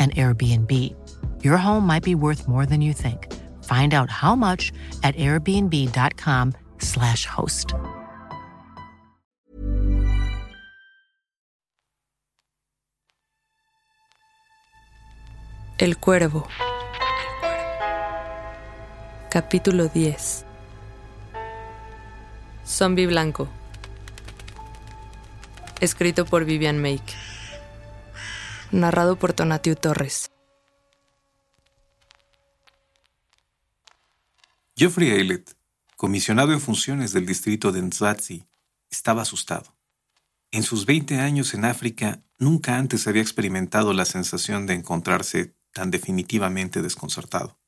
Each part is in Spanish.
an Airbnb. Your home might be worth more than you think. Find out how much at airbnb.com/slash host. El Cuervo. Capítulo 10. Zombie Blanco. Escrito por Vivian Make narrado por Tonatiu Torres. Geoffrey Aylett, comisionado en funciones del distrito de Nzatsi, estaba asustado. En sus 20 años en África, nunca antes había experimentado la sensación de encontrarse tan definitivamente desconcertado.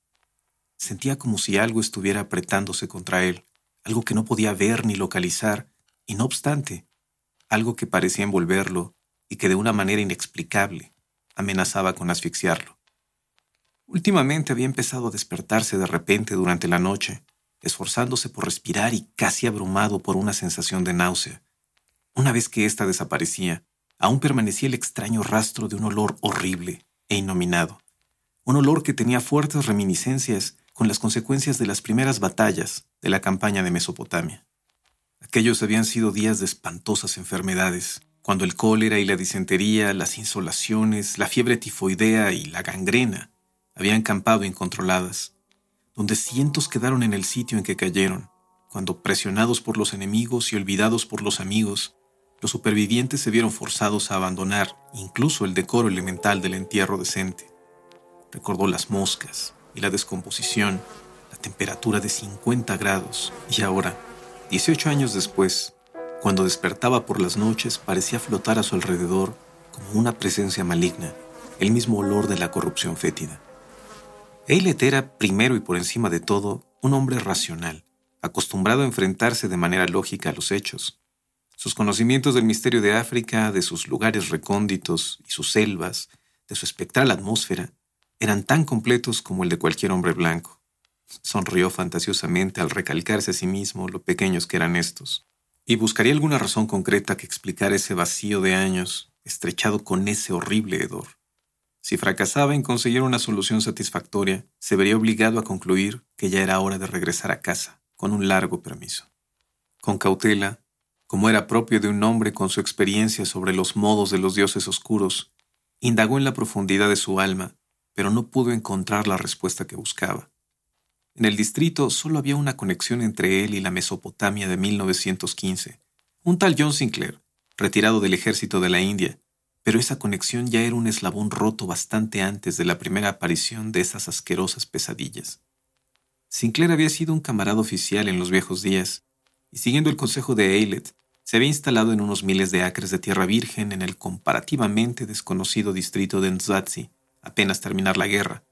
Sentía como si algo estuviera apretándose contra él, algo que no podía ver ni localizar, y no obstante, algo que parecía envolverlo y que de una manera inexplicable amenazaba con asfixiarlo. Últimamente había empezado a despertarse de repente durante la noche, esforzándose por respirar y casi abrumado por una sensación de náusea. Una vez que ésta desaparecía, aún permanecía el extraño rastro de un olor horrible e innominado, un olor que tenía fuertes reminiscencias con las consecuencias de las primeras batallas de la campaña de Mesopotamia. Aquellos habían sido días de espantosas enfermedades, cuando el cólera y la disentería, las insolaciones, la fiebre tifoidea y la gangrena habían campado incontroladas, donde cientos quedaron en el sitio en que cayeron, cuando presionados por los enemigos y olvidados por los amigos, los supervivientes se vieron forzados a abandonar incluso el decoro elemental del entierro decente. Recordó las moscas y la descomposición, la temperatura de 50 grados, y ahora, 18 años después, cuando despertaba por las noches parecía flotar a su alrededor como una presencia maligna, el mismo olor de la corrupción fétida. Eilet era, primero y por encima de todo, un hombre racional, acostumbrado a enfrentarse de manera lógica a los hechos. Sus conocimientos del misterio de África, de sus lugares recónditos y sus selvas, de su espectral atmósfera, eran tan completos como el de cualquier hombre blanco. Sonrió fantasiosamente al recalcarse a sí mismo lo pequeños que eran estos y buscaría alguna razón concreta que explicara ese vacío de años estrechado con ese horrible hedor. Si fracasaba en conseguir una solución satisfactoria, se vería obligado a concluir que ya era hora de regresar a casa, con un largo permiso. Con cautela, como era propio de un hombre con su experiencia sobre los modos de los dioses oscuros, indagó en la profundidad de su alma, pero no pudo encontrar la respuesta que buscaba. En el distrito solo había una conexión entre él y la Mesopotamia de 1915. Un tal John Sinclair, retirado del ejército de la India, pero esa conexión ya era un eslabón roto bastante antes de la primera aparición de esas asquerosas pesadillas. Sinclair había sido un camarada oficial en los viejos días, y siguiendo el consejo de Aylett, se había instalado en unos miles de acres de tierra virgen en el comparativamente desconocido distrito de Nzatsi, apenas terminar la guerra,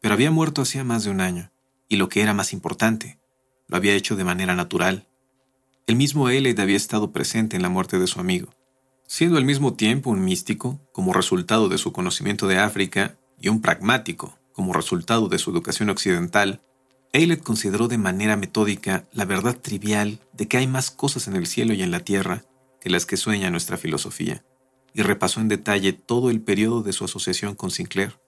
pero había muerto hacía más de un año y lo que era más importante, lo había hecho de manera natural. El mismo Eled había estado presente en la muerte de su amigo. Siendo al mismo tiempo un místico, como resultado de su conocimiento de África, y un pragmático, como resultado de su educación occidental, Eilert consideró de manera metódica la verdad trivial de que hay más cosas en el cielo y en la tierra que las que sueña nuestra filosofía, y repasó en detalle todo el periodo de su asociación con Sinclair.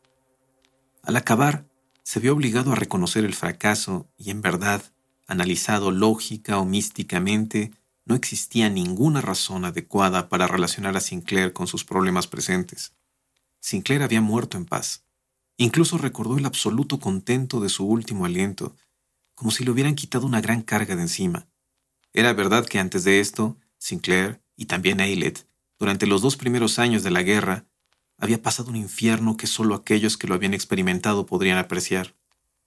Al acabar, se vio obligado a reconocer el fracaso y en verdad, analizado lógica o místicamente, no existía ninguna razón adecuada para relacionar a Sinclair con sus problemas presentes. Sinclair había muerto en paz. Incluso recordó el absoluto contento de su último aliento, como si le hubieran quitado una gran carga de encima. Era verdad que antes de esto, Sinclair y también Ailett, durante los dos primeros años de la guerra, había pasado un infierno que solo aquellos que lo habían experimentado podrían apreciar.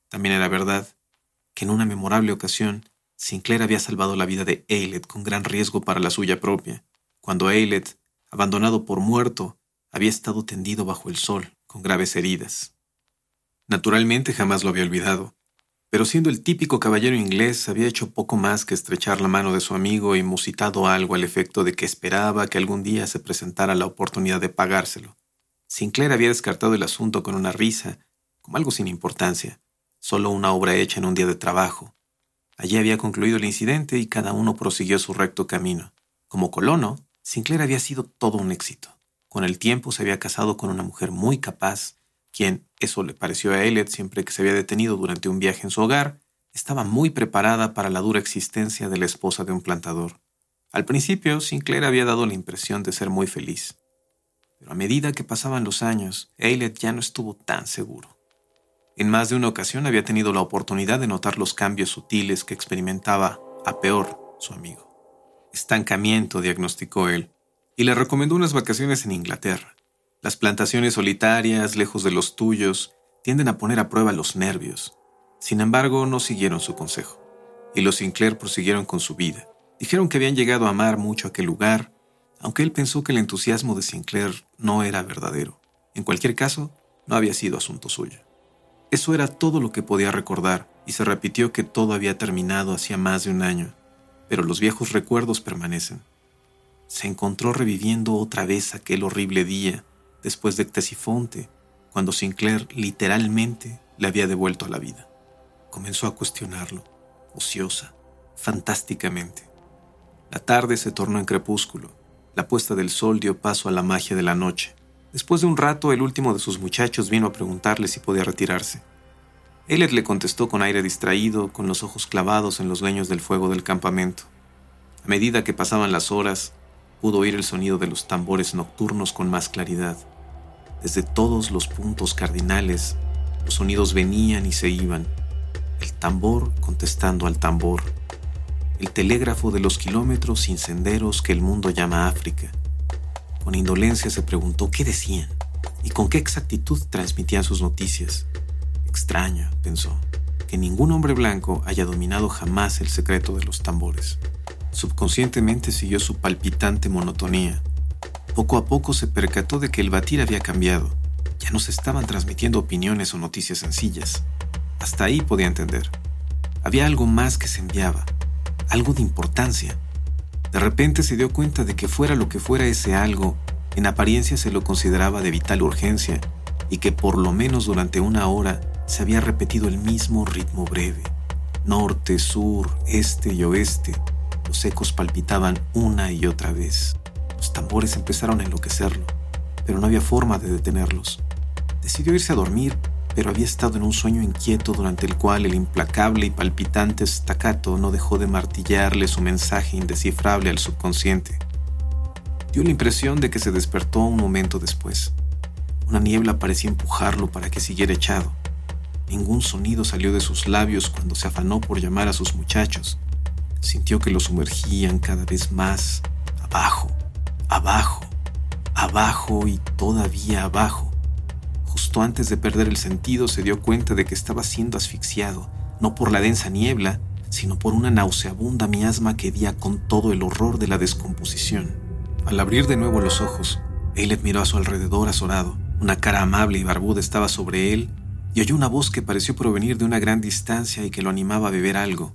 También era verdad que en una memorable ocasión Sinclair había salvado la vida de Ailett con gran riesgo para la suya propia, cuando Ailett, abandonado por muerto, había estado tendido bajo el sol, con graves heridas. Naturalmente jamás lo había olvidado, pero siendo el típico caballero inglés, había hecho poco más que estrechar la mano de su amigo y musitado algo al efecto de que esperaba que algún día se presentara la oportunidad de pagárselo. Sinclair había descartado el asunto con una risa, como algo sin importancia, solo una obra hecha en un día de trabajo, Allí había concluido el incidente y cada uno prosiguió su recto camino. Como colono, Sinclair había sido todo un éxito. Con el tiempo se había casado con una mujer muy capaz, quien, eso le pareció a Elliot siempre que se había detenido durante un viaje en su hogar, estaba muy preparada para la dura existencia de la esposa de un plantador. Al principio, Sinclair había dado la impresión de ser muy feliz. Pero a medida que pasaban los años, Elliot ya no estuvo tan seguro. En más de una ocasión había tenido la oportunidad de notar los cambios sutiles que experimentaba, a peor, su amigo. Estancamiento, diagnosticó él, y le recomendó unas vacaciones en Inglaterra. Las plantaciones solitarias, lejos de los tuyos, tienden a poner a prueba los nervios. Sin embargo, no siguieron su consejo, y los Sinclair prosiguieron con su vida. Dijeron que habían llegado a amar mucho aquel lugar, aunque él pensó que el entusiasmo de Sinclair no era verdadero. En cualquier caso, no había sido asunto suyo. Eso era todo lo que podía recordar, y se repitió que todo había terminado hacía más de un año, pero los viejos recuerdos permanecen. Se encontró reviviendo otra vez aquel horrible día, después de Ctesifonte, cuando Sinclair literalmente le había devuelto a la vida. Comenzó a cuestionarlo, ociosa, fantásticamente. La tarde se tornó en crepúsculo, la puesta del sol dio paso a la magia de la noche. Después de un rato, el último de sus muchachos vino a preguntarle si podía retirarse. Elliot le contestó con aire distraído, con los ojos clavados en los leños del fuego del campamento. A medida que pasaban las horas, pudo oír el sonido de los tambores nocturnos con más claridad. Desde todos los puntos cardinales, los sonidos venían y se iban. El tambor contestando al tambor. El telégrafo de los kilómetros sin senderos que el mundo llama África con indolencia se preguntó qué decían y con qué exactitud transmitían sus noticias. Extraño, pensó, que ningún hombre blanco haya dominado jamás el secreto de los tambores. Subconscientemente siguió su palpitante monotonía. Poco a poco se percató de que el batir había cambiado. Ya no se estaban transmitiendo opiniones o noticias sencillas. Hasta ahí podía entender. Había algo más que se enviaba, algo de importancia de repente se dio cuenta de que fuera lo que fuera ese algo, en apariencia se lo consideraba de vital urgencia y que por lo menos durante una hora se había repetido el mismo ritmo breve. Norte, sur, este y oeste. Los ecos palpitaban una y otra vez. Los tambores empezaron a enloquecerlo, pero no había forma de detenerlos. Decidió irse a dormir pero había estado en un sueño inquieto durante el cual el implacable y palpitante staccato no dejó de martillarle su mensaje indescifrable al subconsciente. Dio la impresión de que se despertó un momento después. Una niebla parecía empujarlo para que siguiera echado. Ningún sonido salió de sus labios cuando se afanó por llamar a sus muchachos. Sintió que lo sumergían cada vez más, abajo, abajo, abajo y todavía abajo Justo antes de perder el sentido se dio cuenta de que estaba siendo asfixiado, no por la densa niebla, sino por una nauseabunda miasma que día con todo el horror de la descomposición. Al abrir de nuevo los ojos, Eilet miró a su alrededor azorado. Una cara amable y barbuda estaba sobre él y oyó una voz que pareció provenir de una gran distancia y que lo animaba a beber algo.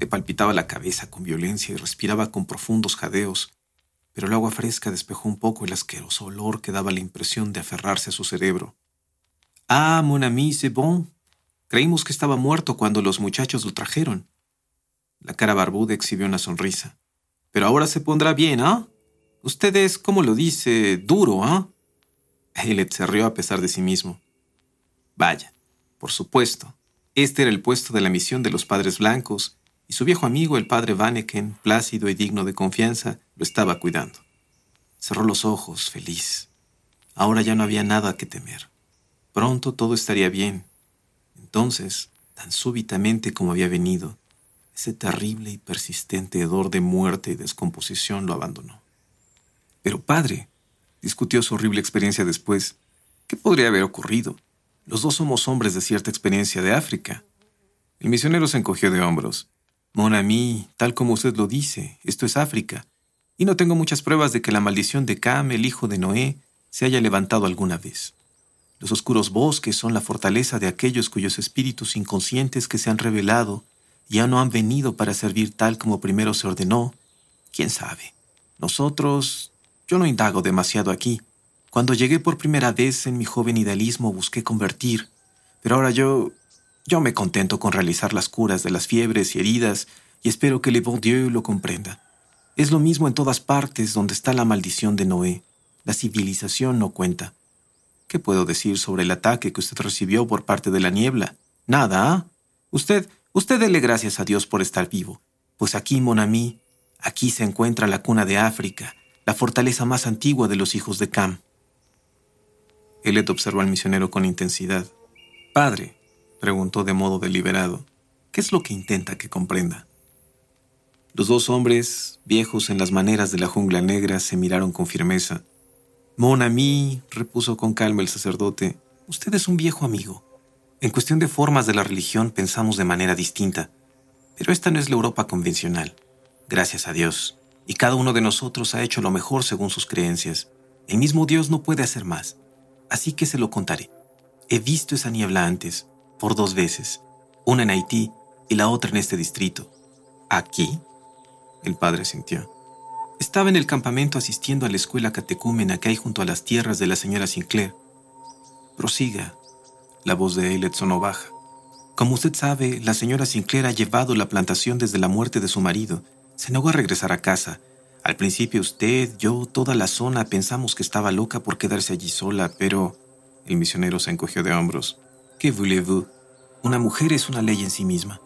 Le palpitaba la cabeza con violencia y respiraba con profundos jadeos, pero el agua fresca despejó un poco el asqueroso olor que daba la impresión de aferrarse a su cerebro. Ah, mon ami, c'est bon. Creímos que estaba muerto cuando los muchachos lo trajeron. La cara barbuda exhibió una sonrisa. Pero ahora se pondrá bien, ¿ah? Usted es, como lo dice, duro, ¿ah? ¿eh? se rió a pesar de sí mismo. Vaya, por supuesto. Este era el puesto de la misión de los padres blancos, y su viejo amigo, el padre Vanneken, plácido y digno de confianza, lo estaba cuidando. Cerró los ojos, feliz. Ahora ya no había nada que temer. Pronto todo estaría bien. Entonces, tan súbitamente como había venido, ese terrible y persistente hedor de muerte y descomposición lo abandonó. Pero padre, discutió su horrible experiencia después, ¿qué podría haber ocurrido? Los dos somos hombres de cierta experiencia de África. El misionero se encogió de hombros. Mon ami, tal como usted lo dice, esto es África, y no tengo muchas pruebas de que la maldición de Cam, el hijo de Noé, se haya levantado alguna vez. Los oscuros bosques son la fortaleza de aquellos cuyos espíritus inconscientes que se han revelado ya no han venido para servir tal como primero se ordenó. ¿Quién sabe? Nosotros... Yo no indago demasiado aquí. Cuando llegué por primera vez en mi joven idealismo busqué convertir, pero ahora yo... Yo me contento con realizar las curas de las fiebres y heridas y espero que le bon Dieu lo comprenda. Es lo mismo en todas partes donde está la maldición de Noé. La civilización no cuenta. ¿Qué puedo decir sobre el ataque que usted recibió por parte de la niebla? Nada, ¿ah? Usted, usted dele gracias a Dios por estar vivo, pues aquí, Monami, aquí se encuentra la cuna de África, la fortaleza más antigua de los hijos de Cam. Elet observó al misionero con intensidad. Padre, preguntó de modo deliberado, ¿qué es lo que intenta que comprenda? Los dos hombres, viejos en las maneras de la jungla negra, se miraron con firmeza. Mon ami, repuso con calma el sacerdote, usted es un viejo amigo. En cuestión de formas de la religión pensamos de manera distinta, pero esta no es la Europa convencional. Gracias a Dios. Y cada uno de nosotros ha hecho lo mejor según sus creencias. El mismo Dios no puede hacer más. Así que se lo contaré. He visto esa niebla antes, por dos veces, una en Haití y la otra en este distrito. ¿Aquí? El padre sintió. Estaba en el campamento asistiendo a la escuela catecúmena que hay junto a las tierras de la señora Sinclair. Prosiga. La voz de Eilet sonó baja. Como usted sabe, la señora Sinclair ha llevado la plantación desde la muerte de su marido. Se negó a regresar a casa. Al principio usted, yo, toda la zona pensamos que estaba loca por quedarse allí sola, pero... El misionero se encogió de hombros. ¿Qué voulez-vous? Una mujer es una ley en sí misma.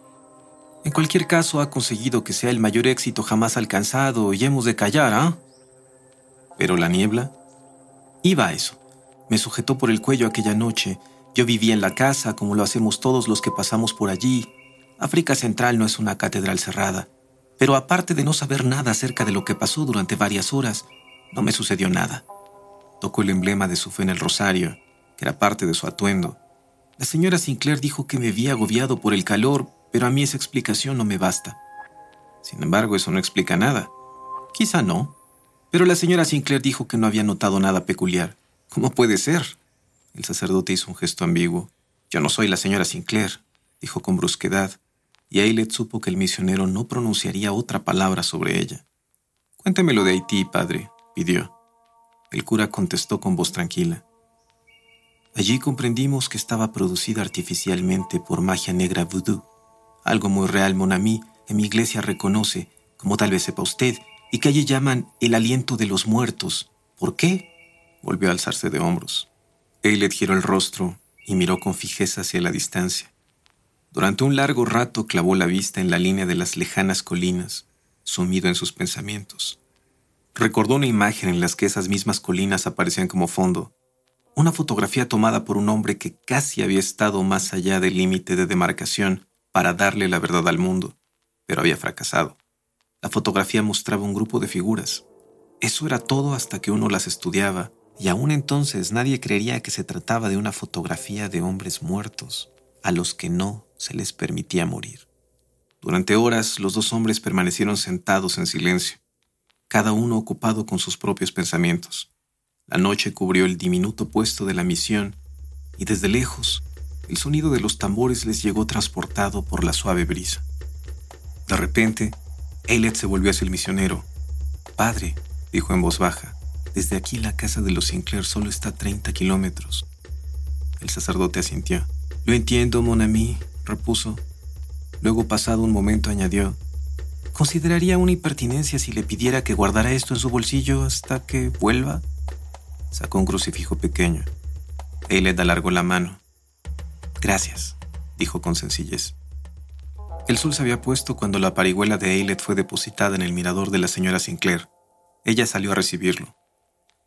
En cualquier caso, ha conseguido que sea el mayor éxito jamás alcanzado y hemos de callar, ¿ah? Pero la niebla. Iba a eso. Me sujetó por el cuello aquella noche. Yo vivía en la casa, como lo hacemos todos los que pasamos por allí. África Central no es una catedral cerrada. Pero aparte de no saber nada acerca de lo que pasó durante varias horas, no me sucedió nada. Tocó el emblema de su fe en el rosario, que era parte de su atuendo. La señora Sinclair dijo que me había agobiado por el calor, pero a mí esa explicación no me basta. Sin embargo, eso no explica nada. Quizá no, pero la señora Sinclair dijo que no había notado nada peculiar. ¿Cómo puede ser? El sacerdote hizo un gesto ambiguo. Yo no soy la señora Sinclair, dijo con brusquedad, y Ailet supo que el misionero no pronunciaría otra palabra sobre ella. Cuéntemelo de Haití, padre, pidió. El cura contestó con voz tranquila. Allí comprendimos que estaba producida artificialmente por magia negra voodoo algo muy real, Monami, que mi iglesia reconoce, como tal vez sepa usted, y que allí llaman el aliento de los muertos. ¿Por qué? Volvió a alzarse de hombros. Eilet giró el rostro y miró con fijeza hacia la distancia. Durante un largo rato clavó la vista en la línea de las lejanas colinas, sumido en sus pensamientos. Recordó una imagen en las que esas mismas colinas aparecían como fondo, una fotografía tomada por un hombre que casi había estado más allá del límite de demarcación para darle la verdad al mundo, pero había fracasado. La fotografía mostraba un grupo de figuras. Eso era todo hasta que uno las estudiaba, y aún entonces nadie creería que se trataba de una fotografía de hombres muertos, a los que no se les permitía morir. Durante horas los dos hombres permanecieron sentados en silencio, cada uno ocupado con sus propios pensamientos. La noche cubrió el diminuto puesto de la misión, y desde lejos el sonido de los tambores les llegó transportado por la suave brisa. De repente, Eilet se volvió hacia el misionero. Padre, dijo en voz baja. Desde aquí la casa de los Sinclair solo está a 30 kilómetros. El sacerdote asintió. Lo entiendo, mon ami, repuso. Luego, pasado un momento, añadió. ¿Consideraría una impertinencia si le pidiera que guardara esto en su bolsillo hasta que vuelva? Sacó un crucifijo pequeño. Eiled alargó la mano. Gracias, dijo con sencillez. El sol se había puesto cuando la parihuela de Eiled fue depositada en el mirador de la señora Sinclair. Ella salió a recibirlo.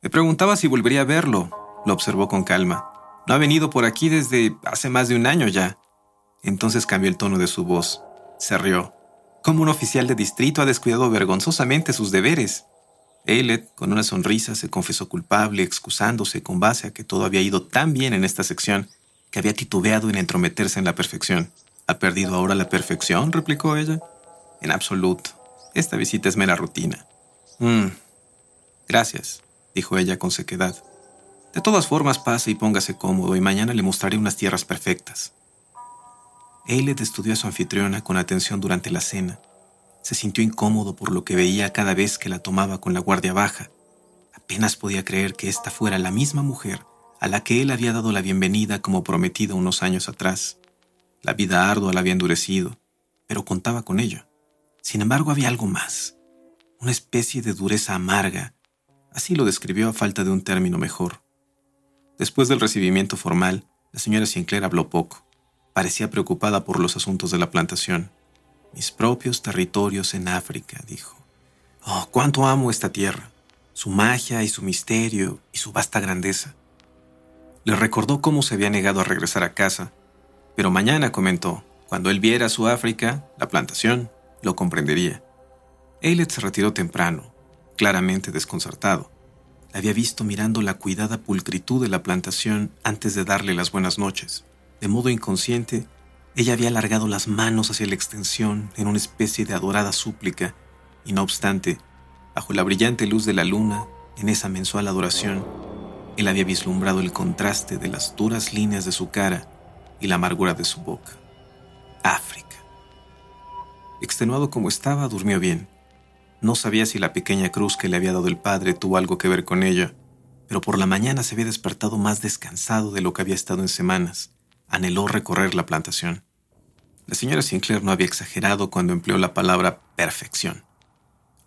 Me preguntaba si volvería a verlo, lo observó con calma. No ha venido por aquí desde hace más de un año ya. Entonces cambió el tono de su voz. Se rió. Como un oficial de distrito ha descuidado vergonzosamente sus deberes. Eiled, con una sonrisa, se confesó culpable, excusándose con base a que todo había ido tan bien en esta sección que había titubeado en entrometerse en la perfección. ¿Ha perdido ahora la perfección? replicó ella. En absoluto. Esta visita es mera rutina. Mmm. Gracias, dijo ella con sequedad. De todas formas, pase y póngase cómodo y mañana le mostraré unas tierras perfectas. Eiled estudió a su anfitriona con atención durante la cena se sintió incómodo por lo que veía cada vez que la tomaba con la guardia baja. Apenas podía creer que esta fuera la misma mujer a la que él había dado la bienvenida como prometido unos años atrás. La vida ardua la había endurecido, pero contaba con ello. Sin embargo, había algo más, una especie de dureza amarga. Así lo describió a falta de un término mejor. Después del recibimiento formal, la señora Sinclair habló poco. Parecía preocupada por los asuntos de la plantación. Mis propios territorios en África, dijo. Oh, cuánto amo esta tierra, su magia y su misterio y su vasta grandeza. Le recordó cómo se había negado a regresar a casa, pero mañana comentó, cuando él viera su África, la plantación, lo comprendería. Eilet se retiró temprano, claramente desconcertado. La había visto mirando la cuidada pulcritud de la plantación antes de darle las buenas noches. De modo inconsciente, ella había alargado las manos hacia la extensión en una especie de adorada súplica, y no obstante, bajo la brillante luz de la luna, en esa mensual adoración, él había vislumbrado el contraste de las duras líneas de su cara y la amargura de su boca. África. Extenuado como estaba, durmió bien. No sabía si la pequeña cruz que le había dado el padre tuvo algo que ver con ella, pero por la mañana se había despertado más descansado de lo que había estado en semanas anheló recorrer la plantación. La señora Sinclair no había exagerado cuando empleó la palabra perfección.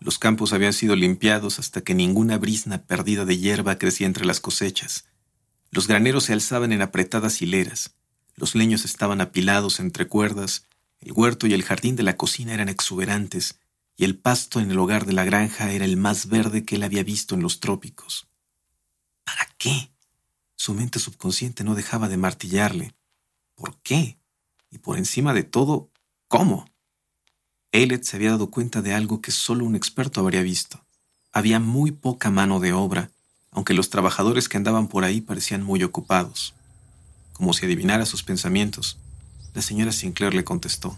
Los campos habían sido limpiados hasta que ninguna brisna perdida de hierba crecía entre las cosechas. Los graneros se alzaban en apretadas hileras. Los leños estaban apilados entre cuerdas. El huerto y el jardín de la cocina eran exuberantes, y el pasto en el hogar de la granja era el más verde que él había visto en los trópicos. ¿Para qué? Su mente subconsciente no dejaba de martillarle. ¿Por qué? Y por encima de todo, ¿cómo? Eilert se había dado cuenta de algo que solo un experto habría visto. Había muy poca mano de obra, aunque los trabajadores que andaban por ahí parecían muy ocupados. Como si adivinara sus pensamientos, la señora Sinclair le contestó.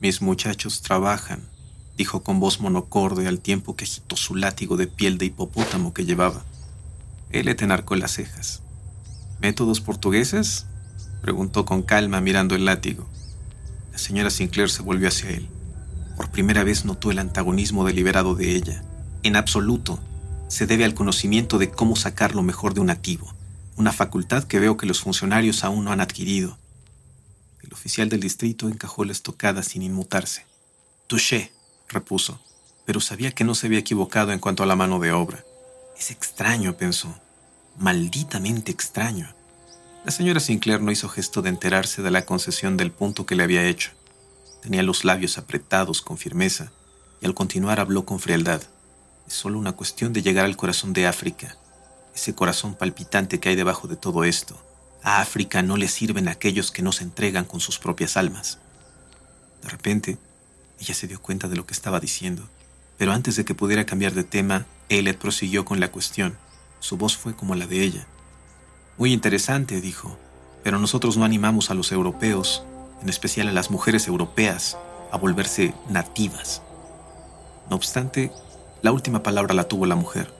Mis muchachos trabajan, dijo con voz monocorde al tiempo que agitó su látigo de piel de hipopótamo que llevaba. Le enarcó las cejas. ¿Métodos portugueses? Preguntó con calma mirando el látigo. La señora Sinclair se volvió hacia él. Por primera vez notó el antagonismo deliberado de ella. En absoluto, se debe al conocimiento de cómo sacar lo mejor de un nativo, una facultad que veo que los funcionarios aún no han adquirido. El oficial del distrito encajó la estocada sin inmutarse. Touché, repuso, pero sabía que no se había equivocado en cuanto a la mano de obra. Es extraño, pensó, malditamente extraño. La señora Sinclair no hizo gesto de enterarse de la concesión del punto que le había hecho. Tenía los labios apretados con firmeza y al continuar habló con frialdad. Es solo una cuestión de llegar al corazón de África, ese corazón palpitante que hay debajo de todo esto. A África no le sirven aquellos que no se entregan con sus propias almas. De repente, ella se dio cuenta de lo que estaba diciendo, pero antes de que pudiera cambiar de tema, Elliot prosiguió con la cuestión. Su voz fue como la de ella. Muy interesante, dijo, pero nosotros no animamos a los europeos, en especial a las mujeres europeas, a volverse nativas. No obstante, la última palabra la tuvo la mujer.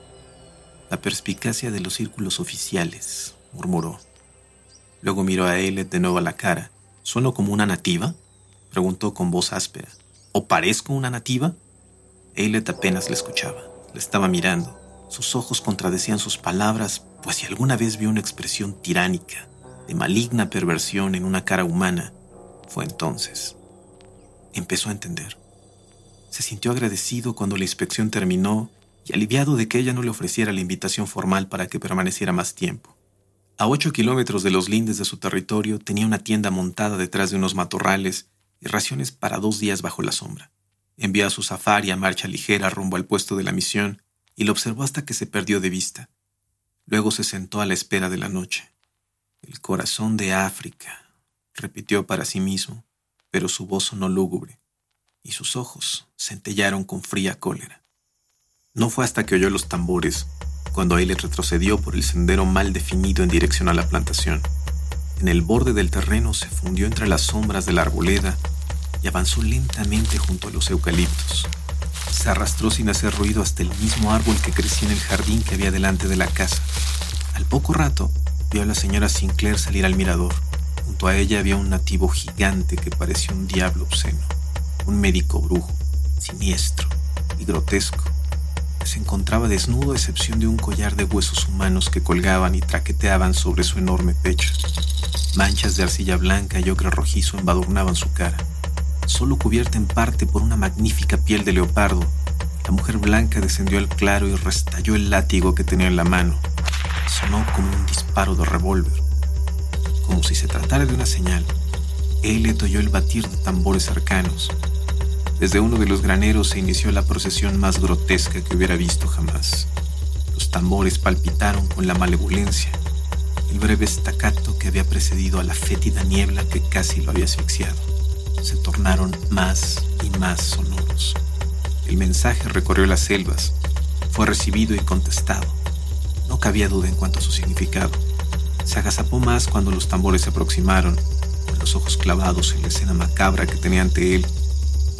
La perspicacia de los círculos oficiales, murmuró. Luego miró a Eilert de nuevo a la cara. ¿Sueno como una nativa? preguntó con voz áspera. ¿O parezco una nativa? Eilert apenas le escuchaba. Le estaba mirando. Sus ojos contradecían sus palabras, pues si alguna vez vio una expresión tiránica, de maligna perversión en una cara humana, fue entonces. Empezó a entender. Se sintió agradecido cuando la inspección terminó y aliviado de que ella no le ofreciera la invitación formal para que permaneciera más tiempo. A ocho kilómetros de los lindes de su territorio tenía una tienda montada detrás de unos matorrales y raciones para dos días bajo la sombra. Envió a su safari a marcha ligera rumbo al puesto de la misión y lo observó hasta que se perdió de vista. Luego se sentó a la espera de la noche. El corazón de África, repitió para sí mismo, pero su voz sonó lúgubre, y sus ojos centellaron con fría cólera. No fue hasta que oyó los tambores cuando él retrocedió por el sendero mal definido en dirección a la plantación. En el borde del terreno se fundió entre las sombras de la arboleda y avanzó lentamente junto a los eucaliptos. Se arrastró sin hacer ruido hasta el mismo árbol que crecía en el jardín que había delante de la casa. Al poco rato, vio a la señora Sinclair salir al mirador. Junto a ella había un nativo gigante que parecía un diablo obsceno, un médico brujo, siniestro y grotesco, se encontraba desnudo a excepción de un collar de huesos humanos que colgaban y traqueteaban sobre su enorme pecho. Manchas de arcilla blanca y ocre rojizo embadurnaban su cara. Solo cubierta en parte por una magnífica piel de leopardo, la mujer blanca descendió al claro y restalló el látigo que tenía en la mano. Sonó como un disparo de revólver. Si se tratara de una señal, él oyó el batir de tambores cercanos desde uno de los graneros se inició la procesión más grotesca que hubiera visto jamás. Los tambores palpitaron con la malevolencia, el breve estacato que había precedido a la fétida niebla que casi lo había asfixiado. Se tornaron más y más sonoros. El mensaje recorrió las selvas, fue recibido y contestado. No cabía duda en cuanto a su significado. Se agazapó más cuando los tambores se aproximaron, con los ojos clavados en la escena macabra que tenía ante él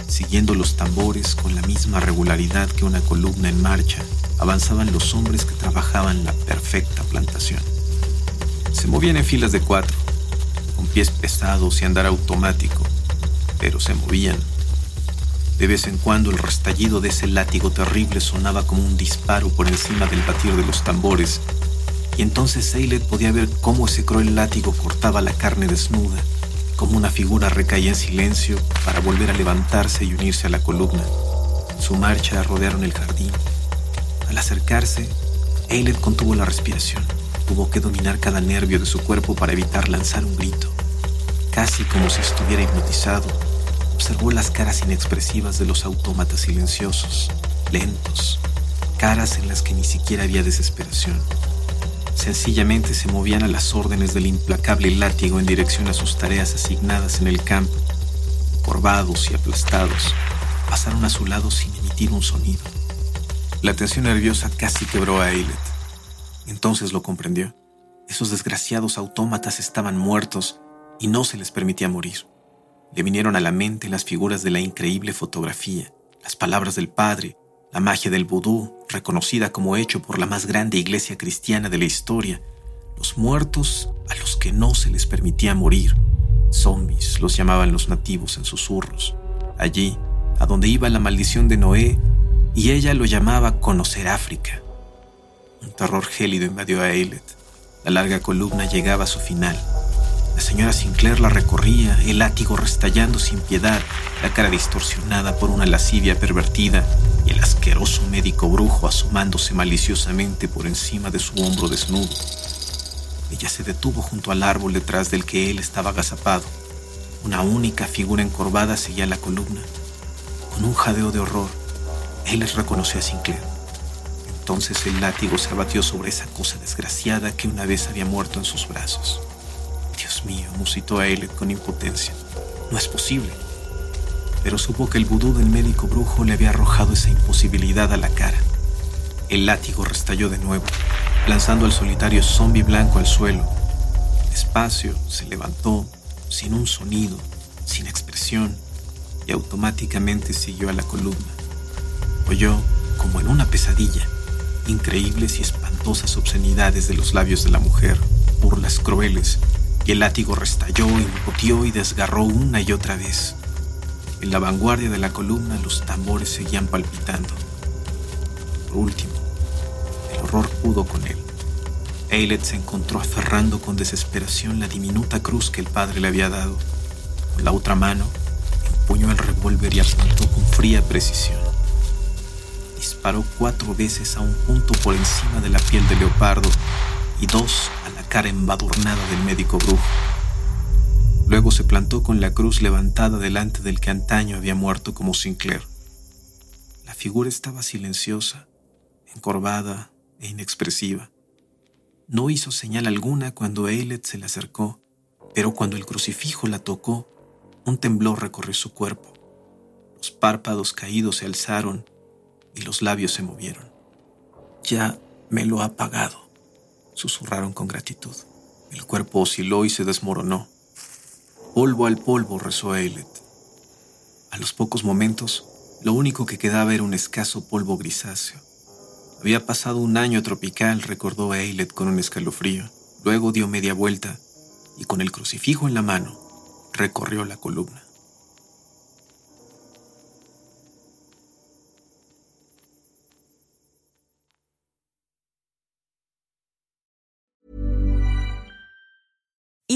Siguiendo los tambores con la misma regularidad que una columna en marcha, avanzaban los hombres que trabajaban la perfecta plantación. Se movían en filas de cuatro, con pies pesados y andar automático, pero se movían. De vez en cuando el restallido de ese látigo terrible sonaba como un disparo por encima del batir de los tambores, y entonces Eiled podía ver cómo ese cruel látigo cortaba la carne desnuda como una figura recaía en silencio para volver a levantarse y unirse a la columna. Su marcha rodearon el jardín. Al acercarse, Eilert contuvo la respiración. Tuvo que dominar cada nervio de su cuerpo para evitar lanzar un grito. Casi como si estuviera hipnotizado, observó las caras inexpresivas de los autómatas silenciosos, lentos, caras en las que ni siquiera había desesperación. Sencillamente se movían a las órdenes del implacable látigo en dirección a sus tareas asignadas en el campo. Corvados y aplastados, pasaron a su lado sin emitir un sonido. La tensión nerviosa casi quebró a Eilet. Entonces lo comprendió. Esos desgraciados autómatas estaban muertos y no se les permitía morir. Le vinieron a la mente las figuras de la increíble fotografía, las palabras del padre, la magia del vudú, reconocida como hecho por la más grande iglesia cristiana de la historia, los muertos a los que no se les permitía morir. Zombies los llamaban los nativos en susurros. Allí, a donde iba la maldición de Noé, y ella lo llamaba conocer África. Un terror gélido invadió a Eilet. La larga columna llegaba a su final. La señora Sinclair la recorría, el látigo restallando sin piedad, la cara distorsionada por una lascivia pervertida y el asqueroso médico brujo asomándose maliciosamente por encima de su hombro desnudo. Ella se detuvo junto al árbol detrás del que él estaba agazapado. Una única figura encorvada seguía la columna. Con un jadeo de horror, él reconoció a Sinclair. Entonces el látigo se abatió sobre esa cosa desgraciada que una vez había muerto en sus brazos. Dios mío, musitó a él con impotencia. No es posible pero supo que el vudú del médico brujo le había arrojado esa imposibilidad a la cara. El látigo restalló de nuevo, lanzando al solitario zombi blanco al suelo. Despacio se levantó, sin un sonido, sin expresión, y automáticamente siguió a la columna. Oyó, como en una pesadilla, increíbles y espantosas obscenidades de los labios de la mujer, burlas crueles, y el látigo restalló, empotió y desgarró una y otra vez. En la vanguardia de la columna los tambores seguían palpitando. Por último, el horror pudo con él. Eilet se encontró aferrando con desesperación la diminuta cruz que el padre le había dado. Con la otra mano, empuñó el revólver y apuntó con fría precisión. Disparó cuatro veces a un punto por encima de la piel de leopardo y dos a la cara embadurnada del médico brujo. Luego se plantó con la cruz levantada delante del que antaño había muerto como Sinclair. La figura estaba silenciosa, encorvada e inexpresiva. No hizo señal alguna cuando Eilet se le acercó, pero cuando el crucifijo la tocó, un temblor recorrió su cuerpo. Los párpados caídos se alzaron y los labios se movieron. Ya me lo ha pagado, susurraron con gratitud. El cuerpo osciló y se desmoronó. Polvo al polvo, rezó Eilet. A los pocos momentos, lo único que quedaba era un escaso polvo grisáceo. Había pasado un año tropical, recordó Eilet con un escalofrío. Luego dio media vuelta y con el crucifijo en la mano recorrió la columna.